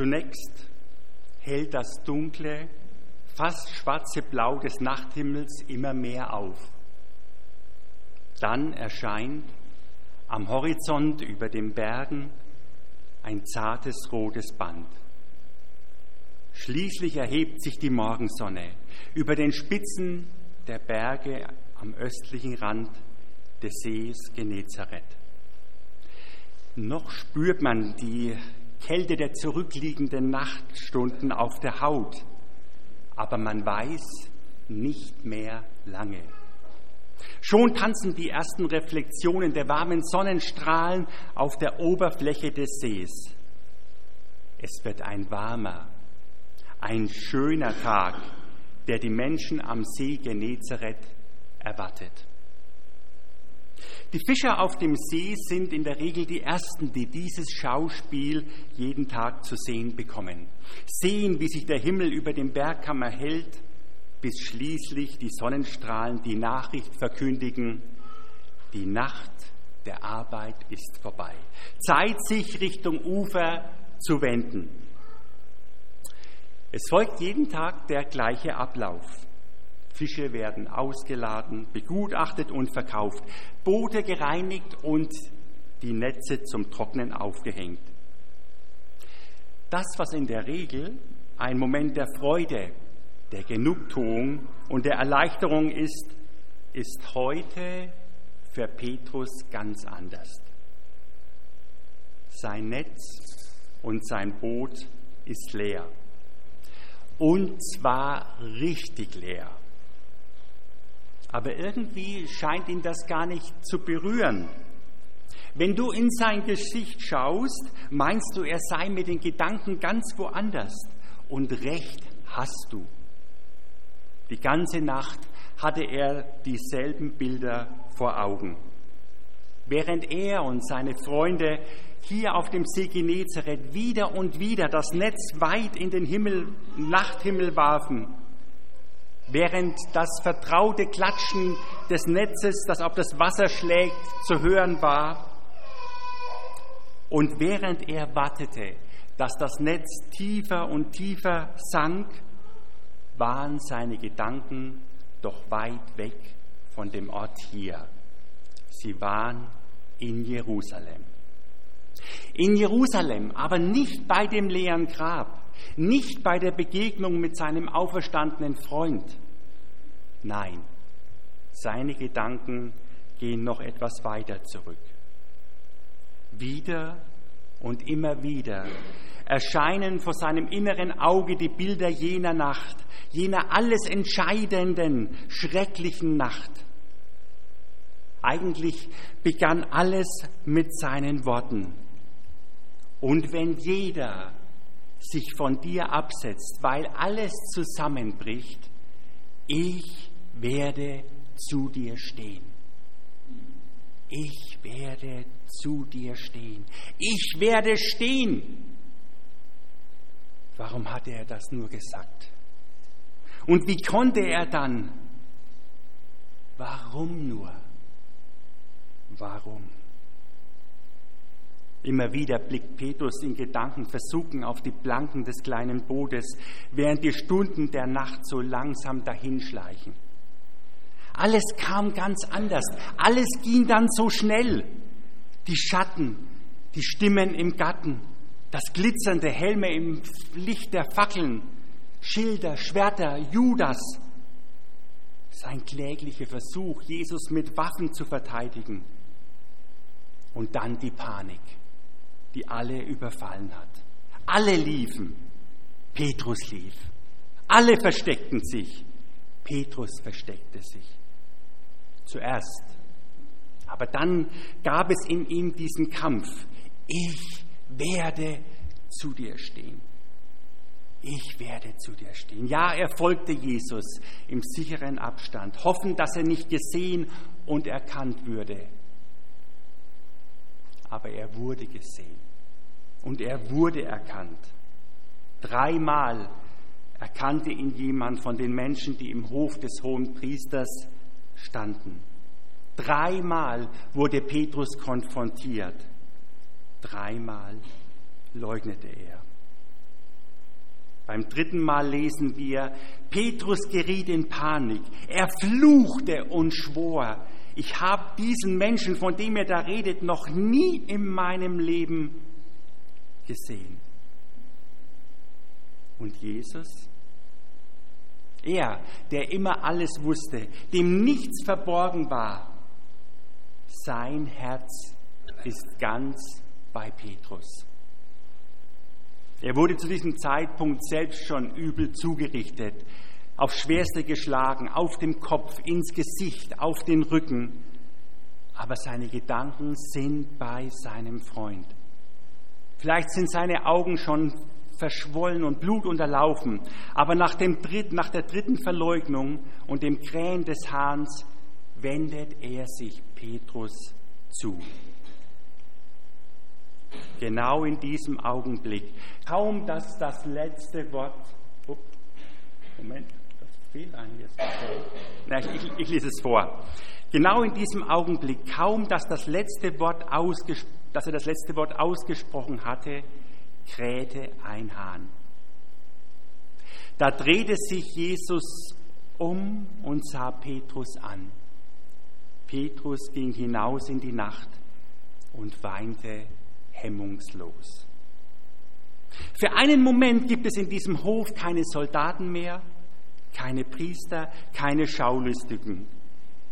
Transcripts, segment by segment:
Zunächst hält das dunkle, fast schwarze Blau des Nachthimmels immer mehr auf. Dann erscheint am Horizont über den Bergen ein zartes rotes Band. Schließlich erhebt sich die Morgensonne über den Spitzen der Berge am östlichen Rand des Sees Genezareth. Noch spürt man die Kälte der zurückliegenden Nachtstunden auf der Haut, aber man weiß nicht mehr lange. Schon tanzen die ersten Reflexionen der warmen Sonnenstrahlen auf der Oberfläche des Sees. Es wird ein warmer, ein schöner Tag, der die Menschen am See Genezareth erwartet. Die Fischer auf dem See sind in der Regel die Ersten, die dieses Schauspiel jeden Tag zu sehen bekommen. Sehen, wie sich der Himmel über dem Bergkamm erhält bis schließlich die Sonnenstrahlen die Nachricht verkündigen, die Nacht der Arbeit ist vorbei. Zeit, sich Richtung Ufer zu wenden. Es folgt jeden Tag der gleiche Ablauf. Fische werden ausgeladen, begutachtet und verkauft, Boote gereinigt und die Netze zum Trocknen aufgehängt. Das, was in der Regel ein Moment der Freude, der Genugtuung und der Erleichterung ist, ist heute für Petrus ganz anders. Sein Netz und sein Boot ist leer. Und zwar richtig leer. Aber irgendwie scheint ihn das gar nicht zu berühren. Wenn du in sein Gesicht schaust, meinst du, er sei mit den Gedanken ganz woanders. Und recht hast du. Die ganze Nacht hatte er dieselben Bilder vor Augen. Während er und seine Freunde hier auf dem See Genezareth wieder und wieder das Netz weit in den Himmel, Nachthimmel warfen, während das vertraute Klatschen des Netzes, das auf das Wasser schlägt, zu hören war, und während er wartete, dass das Netz tiefer und tiefer sank, waren seine Gedanken doch weit weg von dem Ort hier. Sie waren in Jerusalem. In Jerusalem, aber nicht bei dem leeren Grab, nicht bei der Begegnung mit seinem auferstandenen Freund. Nein, seine Gedanken gehen noch etwas weiter zurück. Wieder und immer wieder erscheinen vor seinem inneren Auge die Bilder jener Nacht, jener alles entscheidenden, schrecklichen Nacht. Eigentlich begann alles mit seinen Worten. Und wenn jeder sich von dir absetzt, weil alles zusammenbricht, ich werde zu dir stehen. Ich werde zu dir stehen. Ich werde stehen. Warum hatte er das nur gesagt? Und wie konnte er dann? Warum nur? Warum? Immer wieder blickt Petrus in Gedanken versunken auf die Planken des kleinen Bootes, während die Stunden der Nacht so langsam dahinschleichen. Alles kam ganz anders, alles ging dann so schnell. Die Schatten, die Stimmen im Garten, das glitzernde Helme im Licht der Fackeln, Schilder, Schwerter, Judas. Sein kläglicher Versuch, Jesus mit Waffen zu verteidigen. Und dann die Panik, die alle überfallen hat. Alle liefen. Petrus lief. Alle versteckten sich. Petrus versteckte sich. Zuerst. Aber dann gab es in ihm diesen Kampf. Ich werde zu dir stehen. Ich werde zu dir stehen. Ja, er folgte Jesus im sicheren Abstand, hoffen, dass er nicht gesehen und erkannt würde. Aber er wurde gesehen und er wurde erkannt. Dreimal erkannte ihn jemand von den Menschen, die im Hof des hohen Priesters standen. Dreimal wurde Petrus konfrontiert. Dreimal leugnete er. Beim dritten Mal lesen wir, Petrus geriet in Panik. Er fluchte und schwor, ich habe diesen Menschen, von dem er da redet, noch nie in meinem Leben gesehen. Und Jesus? Er, der immer alles wusste, dem nichts verborgen war, sein Herz ist ganz bei Petrus. Er wurde zu diesem Zeitpunkt selbst schon übel zugerichtet, auf schwerste geschlagen, auf dem Kopf, ins Gesicht, auf den Rücken. Aber seine Gedanken sind bei seinem Freund. Vielleicht sind seine Augen schon verschwollen und blutunterlaufen, aber nach, dem dritten, nach der dritten Verleugnung und dem Krähen des Hahns wendet er sich Petrus zu. Genau in diesem Augenblick, kaum dass das letzte Wort, Moment, fehlt eigentlich jetzt. Ich, ich lese es vor. Genau in diesem Augenblick, kaum dass, das letzte Wort dass er das letzte Wort ausgesprochen hatte, krähte ein Hahn. Da drehte sich Jesus um und sah Petrus an. Petrus ging hinaus in die Nacht und weinte hemmungslos. Für einen Moment gibt es in diesem Hof keine Soldaten mehr, keine Priester, keine Schaulustigen.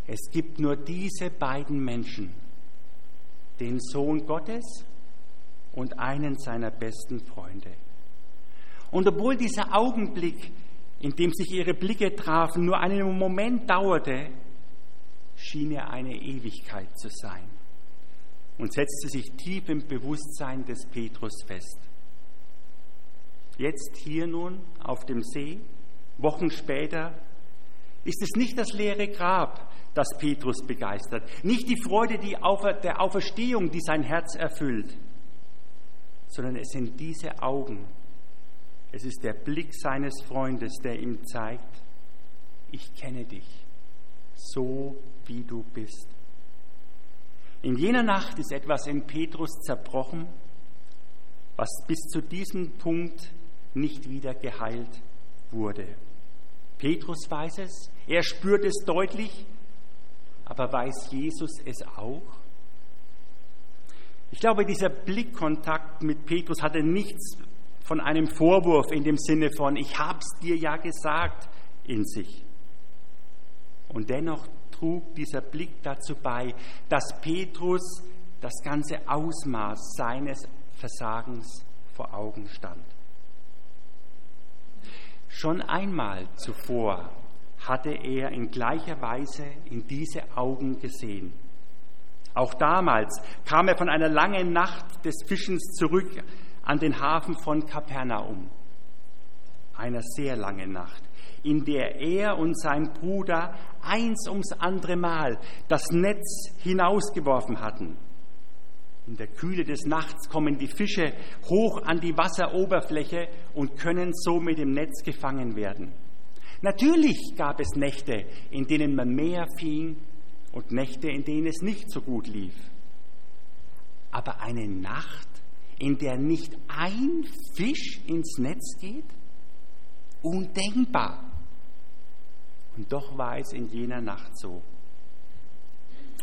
Es gibt nur diese beiden Menschen, den Sohn Gottes und einen seiner besten Freunde. Und obwohl dieser Augenblick, in dem sich ihre Blicke trafen, nur einen Moment dauerte, schien er eine Ewigkeit zu sein und setzte sich tief im Bewusstsein des Petrus fest. Jetzt hier nun auf dem See, Wochen später, ist es nicht das leere Grab, das Petrus begeistert, nicht die Freude die Aufer der Auferstehung, die sein Herz erfüllt, sondern es sind diese Augen, es ist der Blick seines Freundes, der ihm zeigt, ich kenne dich, so wie du bist. In jener Nacht ist etwas in Petrus zerbrochen, was bis zu diesem Punkt nicht wieder geheilt wurde. Petrus weiß es, er spürt es deutlich, aber weiß Jesus es auch? Ich glaube, dieser Blickkontakt mit Petrus hatte nichts von einem Vorwurf in dem Sinne von, ich hab's dir ja gesagt, in sich. Und dennoch trug dieser Blick dazu bei, dass Petrus das ganze Ausmaß seines Versagens vor Augen stand. Schon einmal zuvor hatte er in gleicher Weise in diese Augen gesehen. Auch damals kam er von einer langen Nacht des Fischens zurück an den Hafen von Kapernaum. Einer sehr langen Nacht in der er und sein Bruder eins ums andere Mal das Netz hinausgeworfen hatten. In der Kühle des Nachts kommen die Fische hoch an die Wasseroberfläche und können so mit dem Netz gefangen werden. Natürlich gab es Nächte, in denen man mehr fing und Nächte, in denen es nicht so gut lief. Aber eine Nacht, in der nicht ein Fisch ins Netz geht? Undenkbar. Und doch war es in jener Nacht so.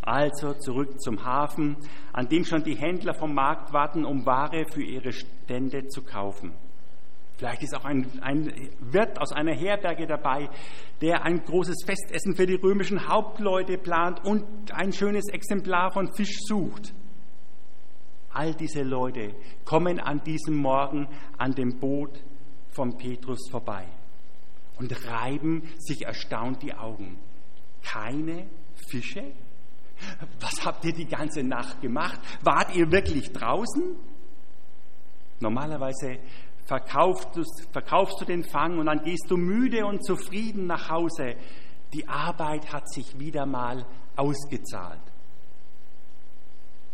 Also zurück zum Hafen, an dem schon die Händler vom Markt warten, um Ware für ihre Stände zu kaufen. Vielleicht ist auch ein, ein Wirt aus einer Herberge dabei, der ein großes Festessen für die römischen Hauptleute plant und ein schönes Exemplar von Fisch sucht. All diese Leute kommen an diesem Morgen an dem Boot von Petrus vorbei und reiben sich erstaunt die Augen. Keine Fische? Was habt ihr die ganze Nacht gemacht? Wart ihr wirklich draußen? Normalerweise verkaufst du, verkaufst du den Fang und dann gehst du müde und zufrieden nach Hause. Die Arbeit hat sich wieder mal ausgezahlt.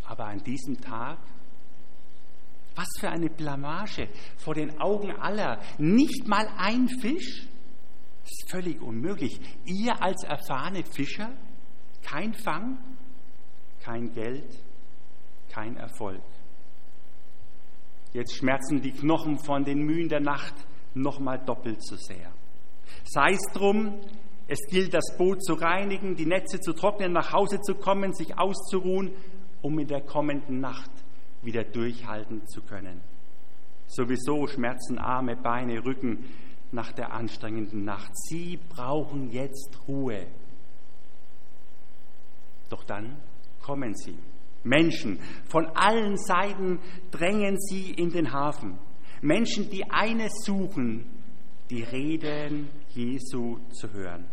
Aber an diesem Tag, was für eine Blamage vor den Augen aller, nicht mal ein Fisch? Das ist völlig unmöglich. Ihr als erfahrene Fischer, kein Fang, kein Geld, kein Erfolg. Jetzt schmerzen die Knochen von den Mühen der Nacht nochmal doppelt so sehr. Sei es drum, es gilt, das Boot zu reinigen, die Netze zu trocknen, nach Hause zu kommen, sich auszuruhen, um in der kommenden Nacht wieder durchhalten zu können. Sowieso schmerzen Arme, Beine, Rücken nach der anstrengenden Nacht. Sie brauchen jetzt Ruhe. Doch dann kommen sie. Menschen von allen Seiten drängen sie in den Hafen. Menschen, die eines suchen, die Reden Jesu zu hören.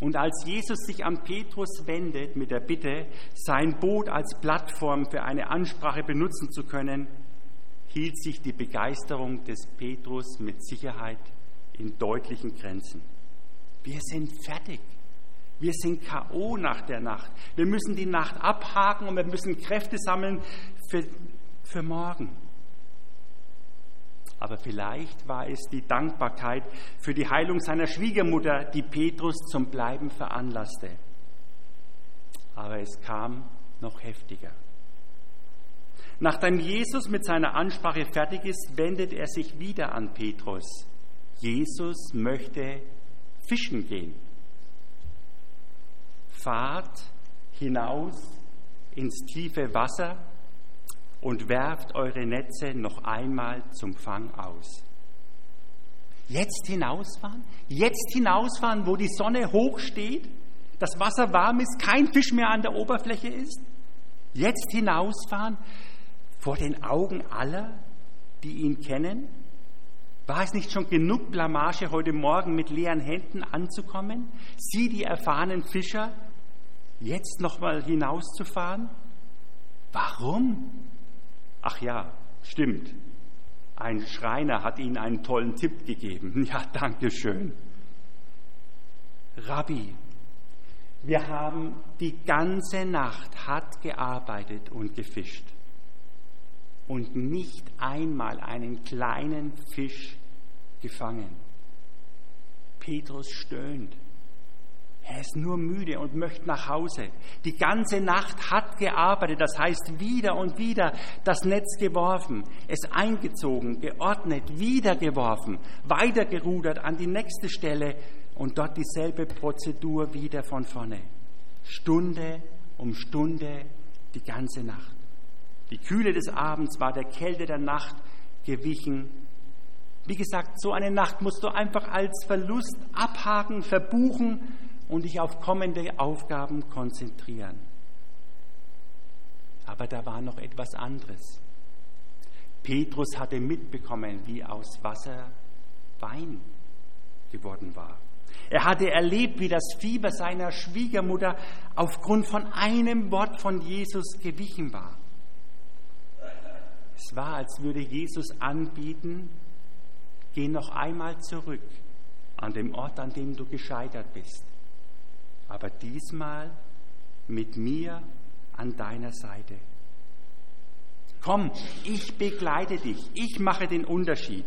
Und als Jesus sich an Petrus wendet mit der Bitte, sein Boot als Plattform für eine Ansprache benutzen zu können, hielt sich die Begeisterung des Petrus mit Sicherheit in deutlichen Grenzen. Wir sind fertig. Wir sind KO nach der Nacht. Wir müssen die Nacht abhaken und wir müssen Kräfte sammeln für, für morgen. Aber vielleicht war es die Dankbarkeit für die Heilung seiner Schwiegermutter, die Petrus zum Bleiben veranlasste. Aber es kam noch heftiger. Nachdem Jesus mit seiner Ansprache fertig ist, wendet er sich wieder an Petrus. Jesus möchte fischen gehen. Fahrt hinaus ins tiefe Wasser und werft eure Netze noch einmal zum Fang aus. Jetzt hinausfahren? Jetzt hinausfahren, wo die Sonne hoch steht, das Wasser warm ist, kein Fisch mehr an der Oberfläche ist? Jetzt hinausfahren vor den Augen aller, die ihn kennen? War es nicht schon genug Blamage, heute Morgen mit leeren Händen anzukommen? Sie, die erfahrenen Fischer, jetzt nochmal hinauszufahren? Warum? Ach ja, stimmt. Ein Schreiner hat Ihnen einen tollen Tipp gegeben. Ja, danke schön. Rabbi, wir haben die ganze Nacht hart gearbeitet und gefischt und nicht einmal einen kleinen Fisch gefangen. Petrus stöhnt. Er ist nur müde und möchte nach Hause. Die ganze Nacht hat gearbeitet, das heißt wieder und wieder das Netz geworfen, es eingezogen, geordnet, wieder geworfen, weitergerudert an die nächste Stelle und dort dieselbe Prozedur wieder von vorne. Stunde um Stunde, die ganze Nacht. Die Kühle des Abends war der Kälte der Nacht gewichen. Wie gesagt, so eine Nacht musst du einfach als Verlust abhaken, verbuchen und dich auf kommende Aufgaben konzentrieren. Aber da war noch etwas anderes. Petrus hatte mitbekommen, wie aus Wasser Wein geworden war. Er hatte erlebt, wie das Fieber seiner Schwiegermutter aufgrund von einem Wort von Jesus gewichen war. Es war, als würde Jesus anbieten, geh noch einmal zurück an dem Ort, an dem du gescheitert bist aber diesmal mit mir an deiner Seite. Komm, ich begleite dich, ich mache den Unterschied.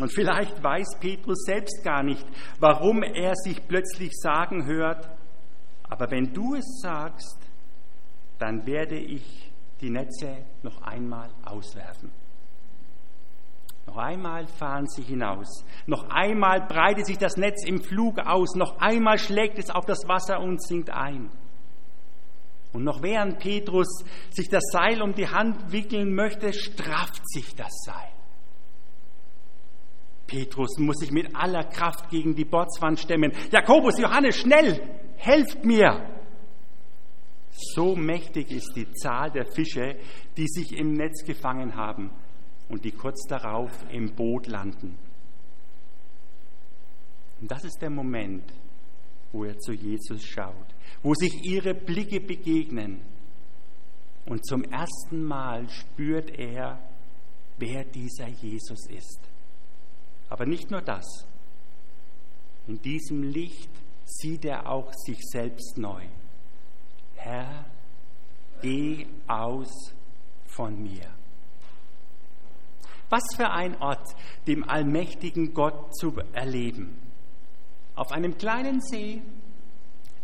Und vielleicht weiß Petrus selbst gar nicht, warum er sich plötzlich sagen hört, aber wenn du es sagst, dann werde ich die Netze noch einmal auswerfen. Einmal fahren sie hinaus. Noch einmal breitet sich das Netz im Flug aus. Noch einmal schlägt es auf das Wasser und sinkt ein. Und noch während Petrus sich das Seil um die Hand wickeln möchte, strafft sich das Seil. Petrus muss sich mit aller Kraft gegen die Bootswand stemmen. Jakobus, Johannes, schnell, helft mir! So mächtig ist die Zahl der Fische, die sich im Netz gefangen haben und die kurz darauf im Boot landen. Und das ist der Moment, wo er zu Jesus schaut, wo sich ihre Blicke begegnen. Und zum ersten Mal spürt er, wer dieser Jesus ist. Aber nicht nur das. In diesem Licht sieht er auch sich selbst neu. Herr, geh aus von mir. Was für ein Ort, dem allmächtigen Gott zu erleben. Auf einem kleinen See,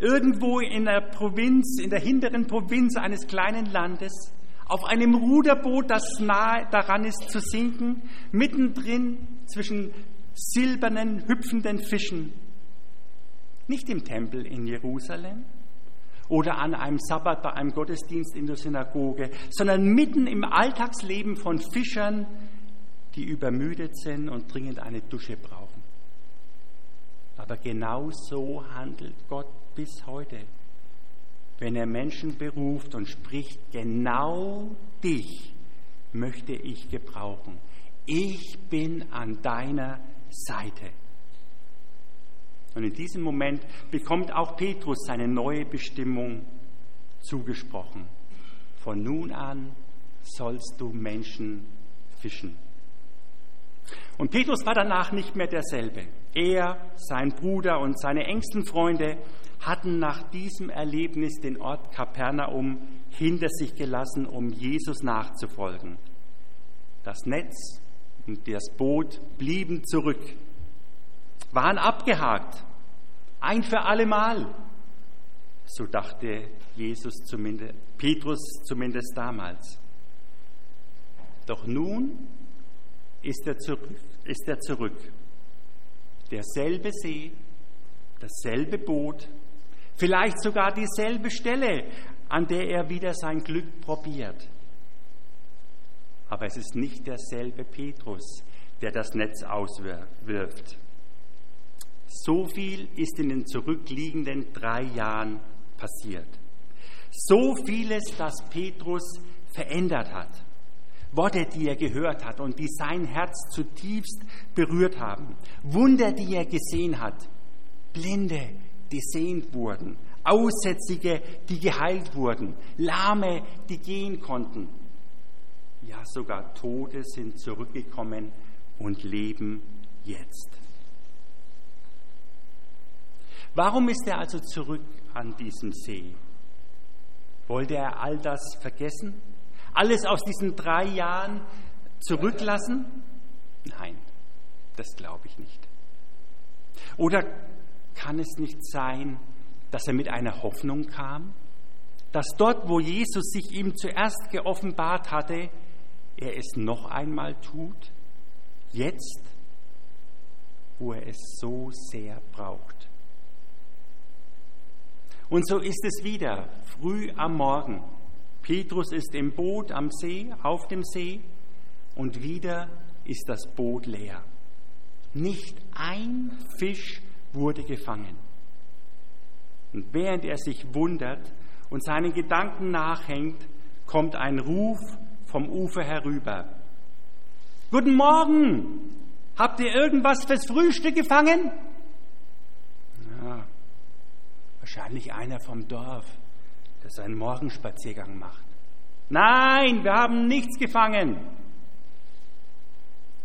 irgendwo in der Provinz, in der hinteren Provinz eines kleinen Landes, auf einem Ruderboot, das nahe daran ist zu sinken, mittendrin zwischen silbernen, hüpfenden Fischen. Nicht im Tempel in Jerusalem oder an einem Sabbat bei einem Gottesdienst in der Synagoge, sondern mitten im Alltagsleben von Fischern, die übermüdet sind und dringend eine Dusche brauchen. Aber genau so handelt Gott bis heute wenn er Menschen beruft und spricht, genau dich möchte ich gebrauchen. Ich bin an deiner Seite. Und in diesem Moment bekommt auch Petrus seine neue Bestimmung zugesprochen. Von nun an sollst du Menschen fischen. Und Petrus war danach nicht mehr derselbe. Er, sein Bruder und seine engsten Freunde hatten nach diesem Erlebnis den Ort Kapernaum hinter sich gelassen, um Jesus nachzufolgen. Das Netz und das Boot blieben zurück, waren abgehakt, ein für allemal. So dachte Jesus zumindest, Petrus zumindest damals. Doch nun ist er zurück. Ist er zurück. Derselbe See, dasselbe Boot, Vielleicht sogar dieselbe Stelle, an der er wieder sein Glück probiert. Aber es ist nicht derselbe Petrus, der das Netz auswirft. So viel ist in den zurückliegenden drei Jahren passiert. So vieles, das Petrus verändert hat. Worte, die er gehört hat und die sein Herz zutiefst berührt haben. Wunder, die er gesehen hat. Blinde, die sehend wurden, Aussätzige, die geheilt wurden, Lahme, die gehen konnten. Ja, sogar Tote sind zurückgekommen und leben jetzt. Warum ist er also zurück an diesem See? Wollte er all das vergessen? Alles aus diesen drei Jahren zurücklassen? Nein, das glaube ich nicht. Oder kann es nicht sein, dass er mit einer Hoffnung kam, dass dort, wo Jesus sich ihm zuerst geoffenbart hatte, er es noch einmal tut, jetzt, wo er es so sehr braucht. Und so ist es wieder, früh am Morgen. Petrus ist im Boot am See, auf dem See, und wieder ist das Boot leer. Nicht ein Fisch wurde gefangen. Und während er sich wundert und seinen Gedanken nachhängt, kommt ein Ruf vom Ufer herüber. Guten Morgen! Habt ihr irgendwas fürs Frühstück gefangen? Ja, wahrscheinlich einer vom Dorf, der seinen Morgenspaziergang macht. Nein, wir haben nichts gefangen.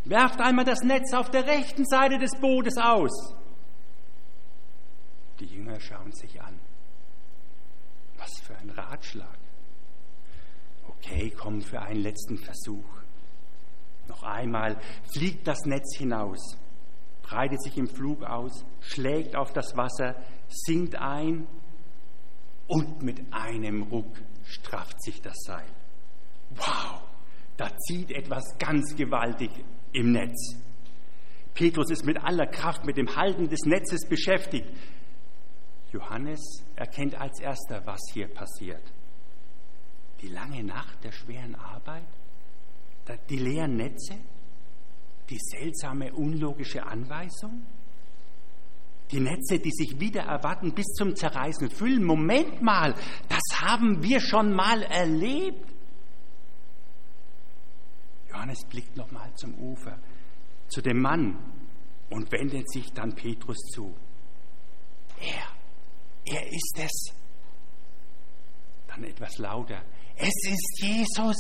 Werft einmal das Netz auf der rechten Seite des Bootes aus. Die Jünger schauen sich an. Was für ein Ratschlag. Okay, komm für einen letzten Versuch. Noch einmal fliegt das Netz hinaus, breitet sich im Flug aus, schlägt auf das Wasser, sinkt ein und mit einem Ruck strafft sich das Seil. Wow, da zieht etwas ganz gewaltig im Netz. Petrus ist mit aller Kraft mit dem Halten des Netzes beschäftigt. Johannes erkennt als erster, was hier passiert. Die lange Nacht der schweren Arbeit, die leeren Netze, die seltsame, unlogische Anweisung, die Netze, die sich wieder erwarten bis zum Zerreißen füllen. Moment mal, das haben wir schon mal erlebt. Johannes blickt nochmal zum Ufer, zu dem Mann und wendet sich dann Petrus zu. Er er ist es. Dann etwas lauter. Es ist Jesus.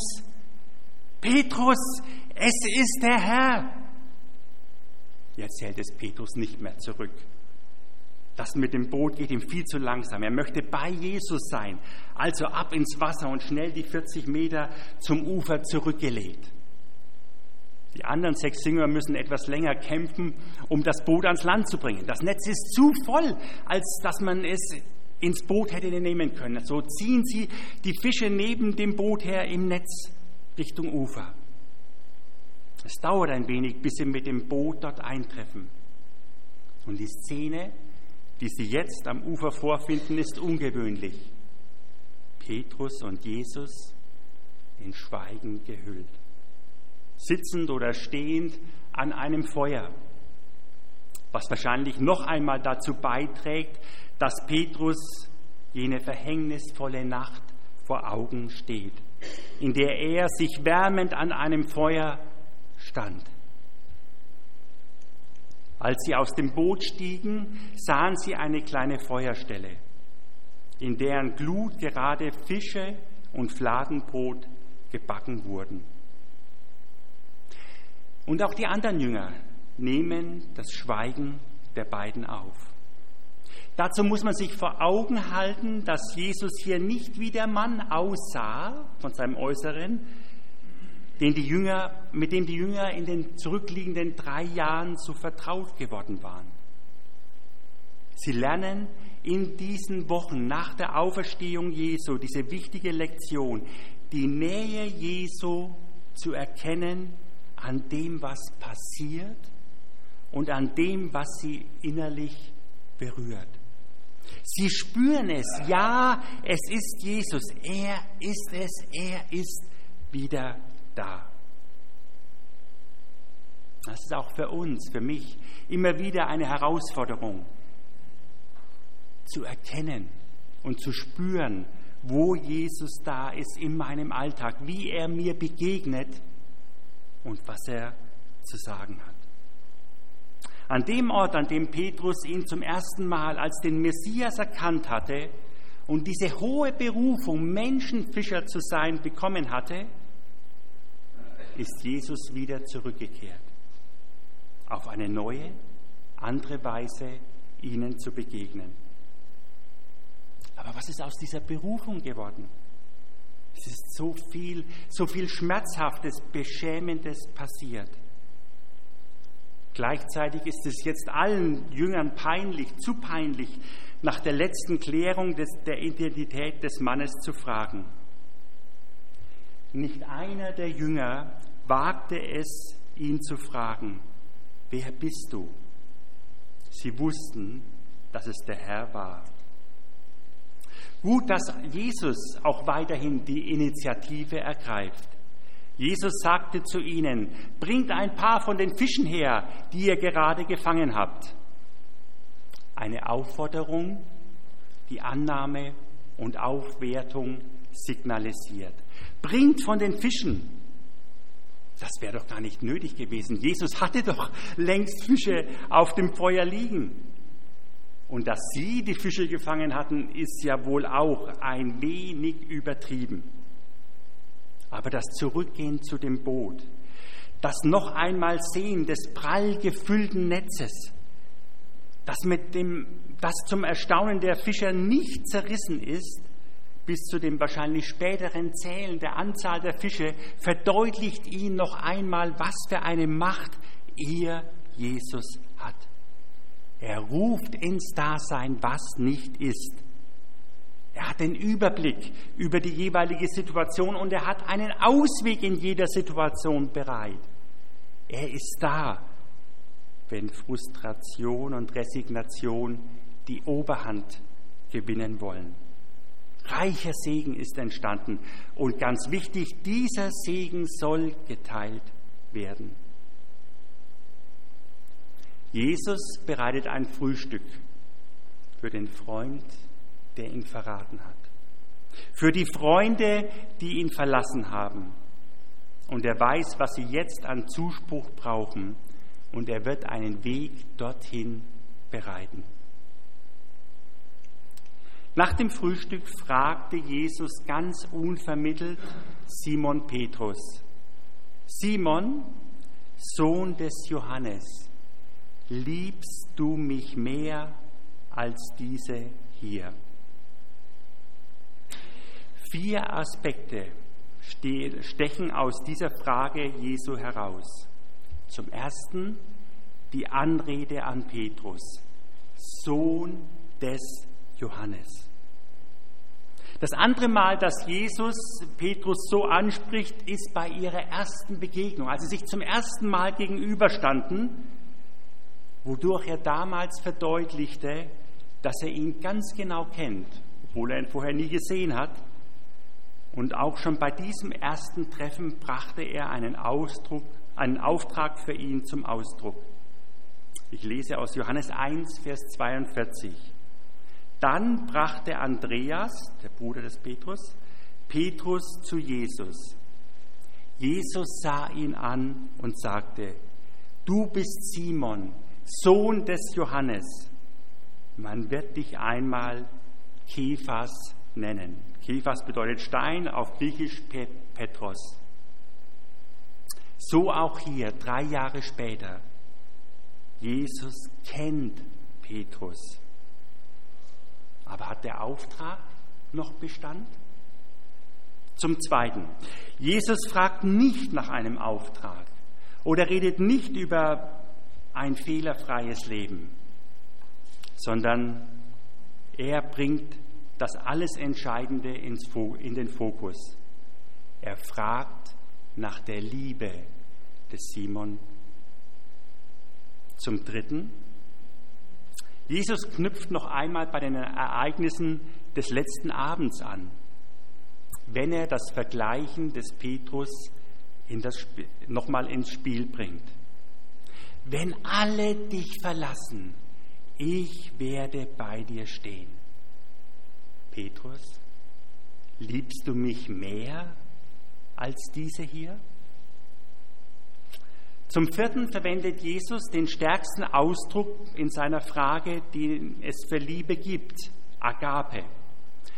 Petrus, es ist der Herr. Jetzt hält es Petrus nicht mehr zurück. Das mit dem Boot geht ihm viel zu langsam. Er möchte bei Jesus sein. Also ab ins Wasser und schnell die 40 Meter zum Ufer zurückgelegt. Die anderen sechs Jünger müssen etwas länger kämpfen, um das Boot ans Land zu bringen. Das Netz ist zu voll, als dass man es ins Boot hätte nehmen können. So ziehen sie die Fische neben dem Boot her im Netz Richtung Ufer. Es dauert ein wenig, bis sie mit dem Boot dort eintreffen. Und die Szene, die sie jetzt am Ufer vorfinden, ist ungewöhnlich. Petrus und Jesus in Schweigen gehüllt, sitzend oder stehend an einem Feuer, was wahrscheinlich noch einmal dazu beiträgt, dass Petrus jene verhängnisvolle Nacht vor Augen steht, in der er sich wärmend an einem Feuer stand. Als sie aus dem Boot stiegen, sahen sie eine kleine Feuerstelle, in deren Glut gerade Fische und Fladenbrot gebacken wurden. Und auch die anderen Jünger nehmen das Schweigen der beiden auf. Dazu muss man sich vor Augen halten, dass Jesus hier nicht wie der Mann aussah von seinem Äußeren, den die Jünger, mit dem die Jünger in den zurückliegenden drei Jahren so vertraut geworden waren. Sie lernen in diesen Wochen nach der Auferstehung Jesu diese wichtige Lektion, die Nähe Jesu zu erkennen an dem, was passiert und an dem, was sie innerlich berührt. Sie spüren es, ja, es ist Jesus, er ist es, er ist wieder da. Das ist auch für uns, für mich immer wieder eine Herausforderung, zu erkennen und zu spüren, wo Jesus da ist in meinem Alltag, wie er mir begegnet und was er zu sagen hat. An dem Ort, an dem Petrus ihn zum ersten Mal als den Messias erkannt hatte und diese hohe Berufung, Menschenfischer zu sein, bekommen hatte, ist Jesus wieder zurückgekehrt, auf eine neue, andere Weise ihnen zu begegnen. Aber was ist aus dieser Berufung geworden? Es ist so viel, so viel Schmerzhaftes, Beschämendes passiert. Gleichzeitig ist es jetzt allen Jüngern peinlich, zu peinlich, nach der letzten Klärung des, der Identität des Mannes zu fragen. Nicht einer der Jünger wagte es, ihn zu fragen, wer bist du? Sie wussten, dass es der Herr war. Gut, dass Jesus auch weiterhin die Initiative ergreift. Jesus sagte zu ihnen, bringt ein paar von den Fischen her, die ihr gerade gefangen habt. Eine Aufforderung, die Annahme und Aufwertung signalisiert. Bringt von den Fischen. Das wäre doch gar nicht nötig gewesen. Jesus hatte doch längst Fische auf dem Feuer liegen. Und dass sie die Fische gefangen hatten, ist ja wohl auch ein wenig übertrieben. Aber das Zurückgehen zu dem Boot, das noch einmal Sehen des prall gefüllten Netzes, das, mit dem, das zum Erstaunen der Fischer nicht zerrissen ist, bis zu dem wahrscheinlich späteren Zählen der Anzahl der Fische, verdeutlicht ihnen noch einmal, was für eine Macht ihr Jesus hat. Er ruft ins Dasein, was nicht ist. Er hat den Überblick über die jeweilige Situation und er hat einen Ausweg in jeder Situation bereit. Er ist da, wenn Frustration und Resignation die Oberhand gewinnen wollen. Reicher Segen ist entstanden und ganz wichtig, dieser Segen soll geteilt werden. Jesus bereitet ein Frühstück für den Freund, der ihn verraten hat. Für die Freunde, die ihn verlassen haben. Und er weiß, was sie jetzt an Zuspruch brauchen. Und er wird einen Weg dorthin bereiten. Nach dem Frühstück fragte Jesus ganz unvermittelt Simon Petrus, Simon, Sohn des Johannes, liebst du mich mehr als diese hier? Vier Aspekte stechen aus dieser Frage Jesu heraus. Zum ersten die Anrede an Petrus, Sohn des Johannes. Das andere Mal, dass Jesus Petrus so anspricht, ist bei ihrer ersten Begegnung, als sie sich zum ersten Mal gegenüberstanden, wodurch er damals verdeutlichte, dass er ihn ganz genau kennt, obwohl er ihn vorher nie gesehen hat. Und auch schon bei diesem ersten Treffen brachte er einen, Ausdruck, einen Auftrag für ihn zum Ausdruck. Ich lese aus Johannes 1, Vers 42. Dann brachte Andreas, der Bruder des Petrus, Petrus zu Jesus. Jesus sah ihn an und sagte, du bist Simon, Sohn des Johannes. Man wird dich einmal Kephas nennen. Kephas bedeutet Stein, auf Griechisch Petros. So auch hier, drei Jahre später. Jesus kennt Petrus. Aber hat der Auftrag noch Bestand? Zum Zweiten, Jesus fragt nicht nach einem Auftrag oder redet nicht über ein fehlerfreies Leben, sondern er bringt das alles Entscheidende in den Fokus. Er fragt nach der Liebe des Simon. Zum Dritten, Jesus knüpft noch einmal bei den Ereignissen des letzten Abends an, wenn er das Vergleichen des Petrus in nochmal ins Spiel bringt. Wenn alle dich verlassen, ich werde bei dir stehen. Petrus, liebst du mich mehr als diese hier? Zum vierten verwendet Jesus den stärksten Ausdruck in seiner Frage, den es für Liebe gibt, Agape.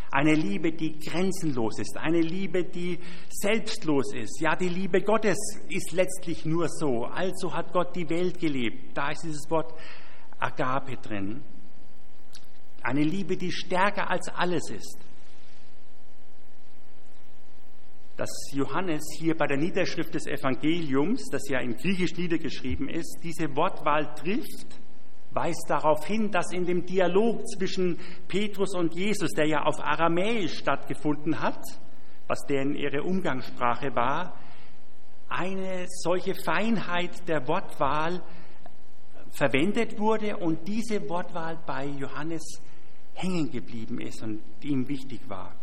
Eine Liebe, die grenzenlos ist, eine Liebe, die selbstlos ist. Ja, die Liebe Gottes ist letztlich nur so. Also hat Gott die Welt gelebt. Da ist dieses Wort Agape drin. Eine Liebe, die stärker als alles ist. Dass Johannes hier bei der Niederschrift des Evangeliums, das ja in Griechisch niedergeschrieben ist, diese Wortwahl trifft, weist darauf hin, dass in dem Dialog zwischen Petrus und Jesus, der ja auf Aramäisch stattgefunden hat, was deren ihre Umgangssprache war, eine solche Feinheit der Wortwahl verwendet wurde und diese Wortwahl bei Johannes hängen geblieben ist und ihm wichtig war.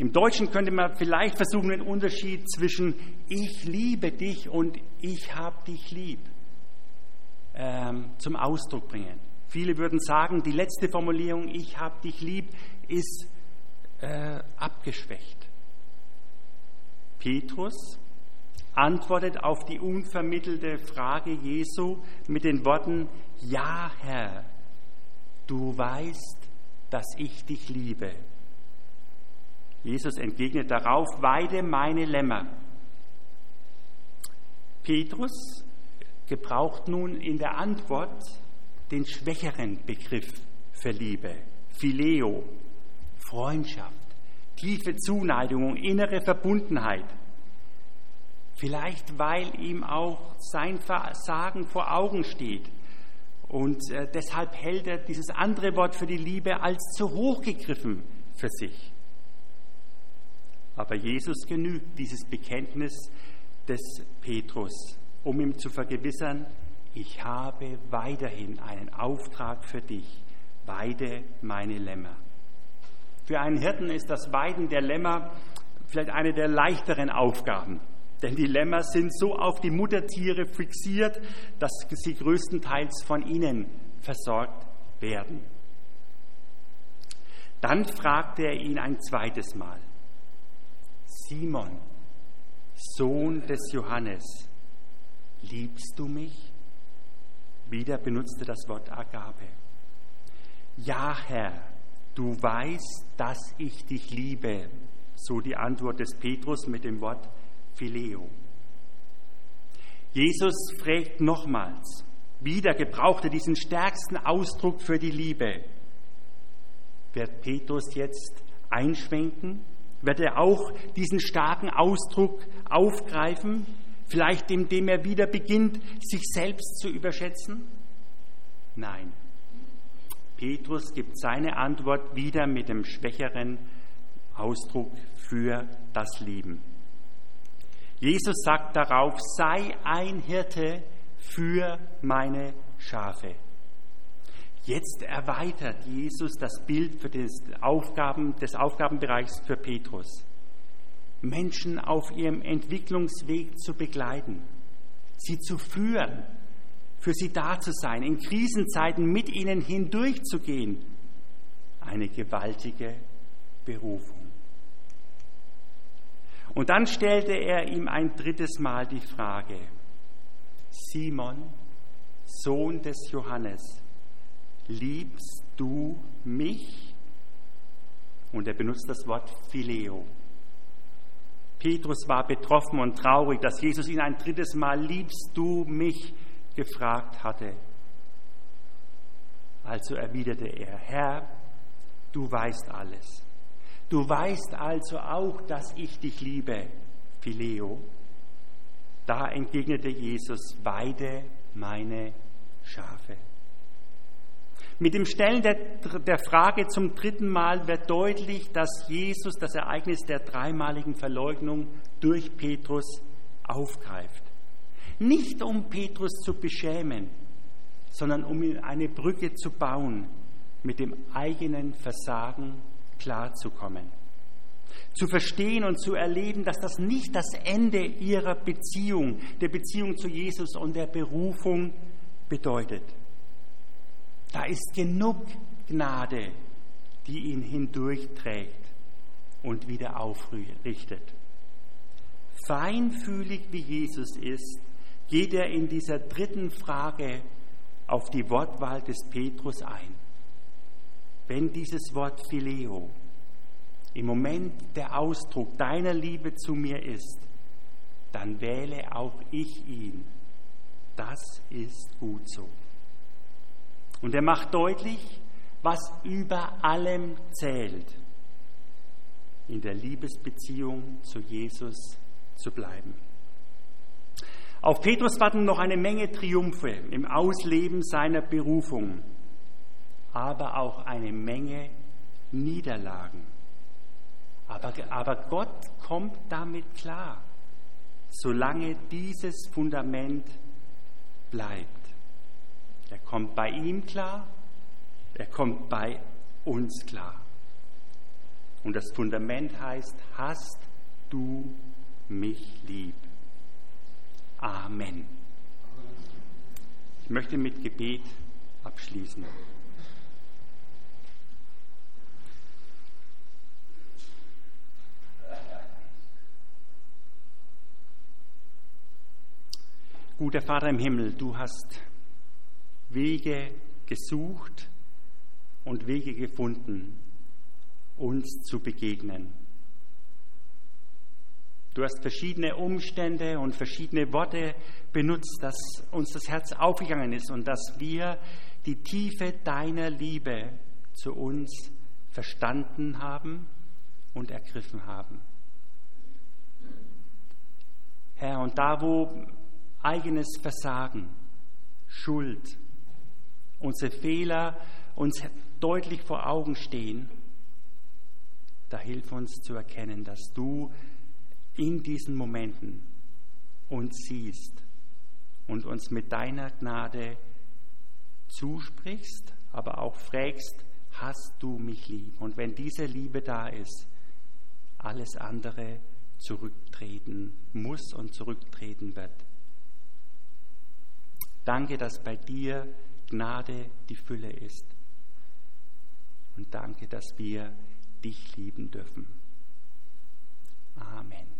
Im Deutschen könnte man vielleicht versuchen, den Unterschied zwischen ich liebe dich und ich habe dich lieb ähm, zum Ausdruck bringen. Viele würden sagen, die letzte Formulierung ich habe dich lieb ist äh, abgeschwächt. Petrus antwortet auf die unvermittelte Frage Jesu mit den Worten, Ja Herr, du weißt, dass ich dich liebe. Jesus entgegnet darauf, weide meine Lämmer. Petrus gebraucht nun in der Antwort den schwächeren Begriff für Liebe, Phileo, Freundschaft, tiefe Zuneigung, innere Verbundenheit. Vielleicht weil ihm auch sein Versagen vor Augen steht. Und äh, deshalb hält er dieses andere Wort für die Liebe als zu hoch gegriffen für sich. Aber Jesus genügt dieses Bekenntnis des Petrus, um ihm zu vergewissern, ich habe weiterhin einen Auftrag für dich, weide meine Lämmer. Für einen Hirten ist das Weiden der Lämmer vielleicht eine der leichteren Aufgaben, denn die Lämmer sind so auf die Muttertiere fixiert, dass sie größtenteils von ihnen versorgt werden. Dann fragte er ihn ein zweites Mal, Simon, Sohn des Johannes, liebst du mich? Wieder benutzte das Wort Agape. Ja, Herr, du weißt, dass ich dich liebe, so die Antwort des Petrus mit dem Wort Phileo. Jesus fragt nochmals, wieder gebrauchte diesen stärksten Ausdruck für die Liebe. Wird Petrus jetzt einschwenken wird er auch diesen starken Ausdruck aufgreifen, vielleicht indem er wieder beginnt, sich selbst zu überschätzen? Nein. Petrus gibt seine Antwort wieder mit dem schwächeren Ausdruck für das Leben. Jesus sagt darauf, sei ein Hirte für meine Schafe. Jetzt erweitert Jesus das Bild für des, Aufgaben, des Aufgabenbereichs für Petrus. Menschen auf ihrem Entwicklungsweg zu begleiten, sie zu führen, für sie da zu sein, in Krisenzeiten mit ihnen hindurchzugehen. Eine gewaltige Berufung. Und dann stellte er ihm ein drittes Mal die Frage, Simon, Sohn des Johannes, liebst du mich? Und er benutzt das Wort Phileo. Petrus war betroffen und traurig, dass Jesus ihn ein drittes Mal, liebst du mich, gefragt hatte. Also erwiderte er, Herr, du weißt alles. Du weißt also auch, dass ich dich liebe, Phileo. Da entgegnete Jesus, weide meine Schafe. Mit dem Stellen der, der, Frage zum dritten Mal wird deutlich, dass Jesus das Ereignis der dreimaligen Verleugnung durch Petrus aufgreift. Nicht um Petrus zu beschämen, sondern um ihm eine Brücke zu bauen, mit dem eigenen Versagen klarzukommen. Zu verstehen und zu erleben, dass das nicht das Ende ihrer Beziehung, der Beziehung zu Jesus und der Berufung bedeutet. Da ist genug Gnade, die ihn hindurchträgt und wieder aufrichtet. Feinfühlig wie Jesus ist, geht er in dieser dritten Frage auf die Wortwahl des Petrus ein. Wenn dieses Wort Phileo im Moment der Ausdruck deiner Liebe zu mir ist, dann wähle auch ich ihn. Das ist gut so. Und er macht deutlich, was über allem zählt, in der Liebesbeziehung zu Jesus zu bleiben. Auf Petrus warten noch eine Menge Triumphe im Ausleben seiner Berufung, aber auch eine Menge Niederlagen. Aber, aber Gott kommt damit klar, solange dieses Fundament bleibt. Er kommt bei ihm klar, er kommt bei uns klar. Und das Fundament heißt, hast du mich lieb. Amen. Ich möchte mit Gebet abschließen. Guter Vater im Himmel, du hast Wege gesucht und Wege gefunden, uns zu begegnen. Du hast verschiedene Umstände und verschiedene Worte benutzt, dass uns das Herz aufgegangen ist und dass wir die Tiefe deiner Liebe zu uns verstanden haben und ergriffen haben. Herr, und da, wo eigenes Versagen, Schuld, unsere Fehler uns deutlich vor Augen stehen, da hilf uns zu erkennen, dass du in diesen Momenten uns siehst und uns mit deiner Gnade zusprichst, aber auch fragst, hast du mich lieb? Und wenn diese Liebe da ist, alles andere zurücktreten muss und zurücktreten wird. Danke, dass bei dir Gnade die Fülle ist. Und danke, dass wir dich lieben dürfen. Amen.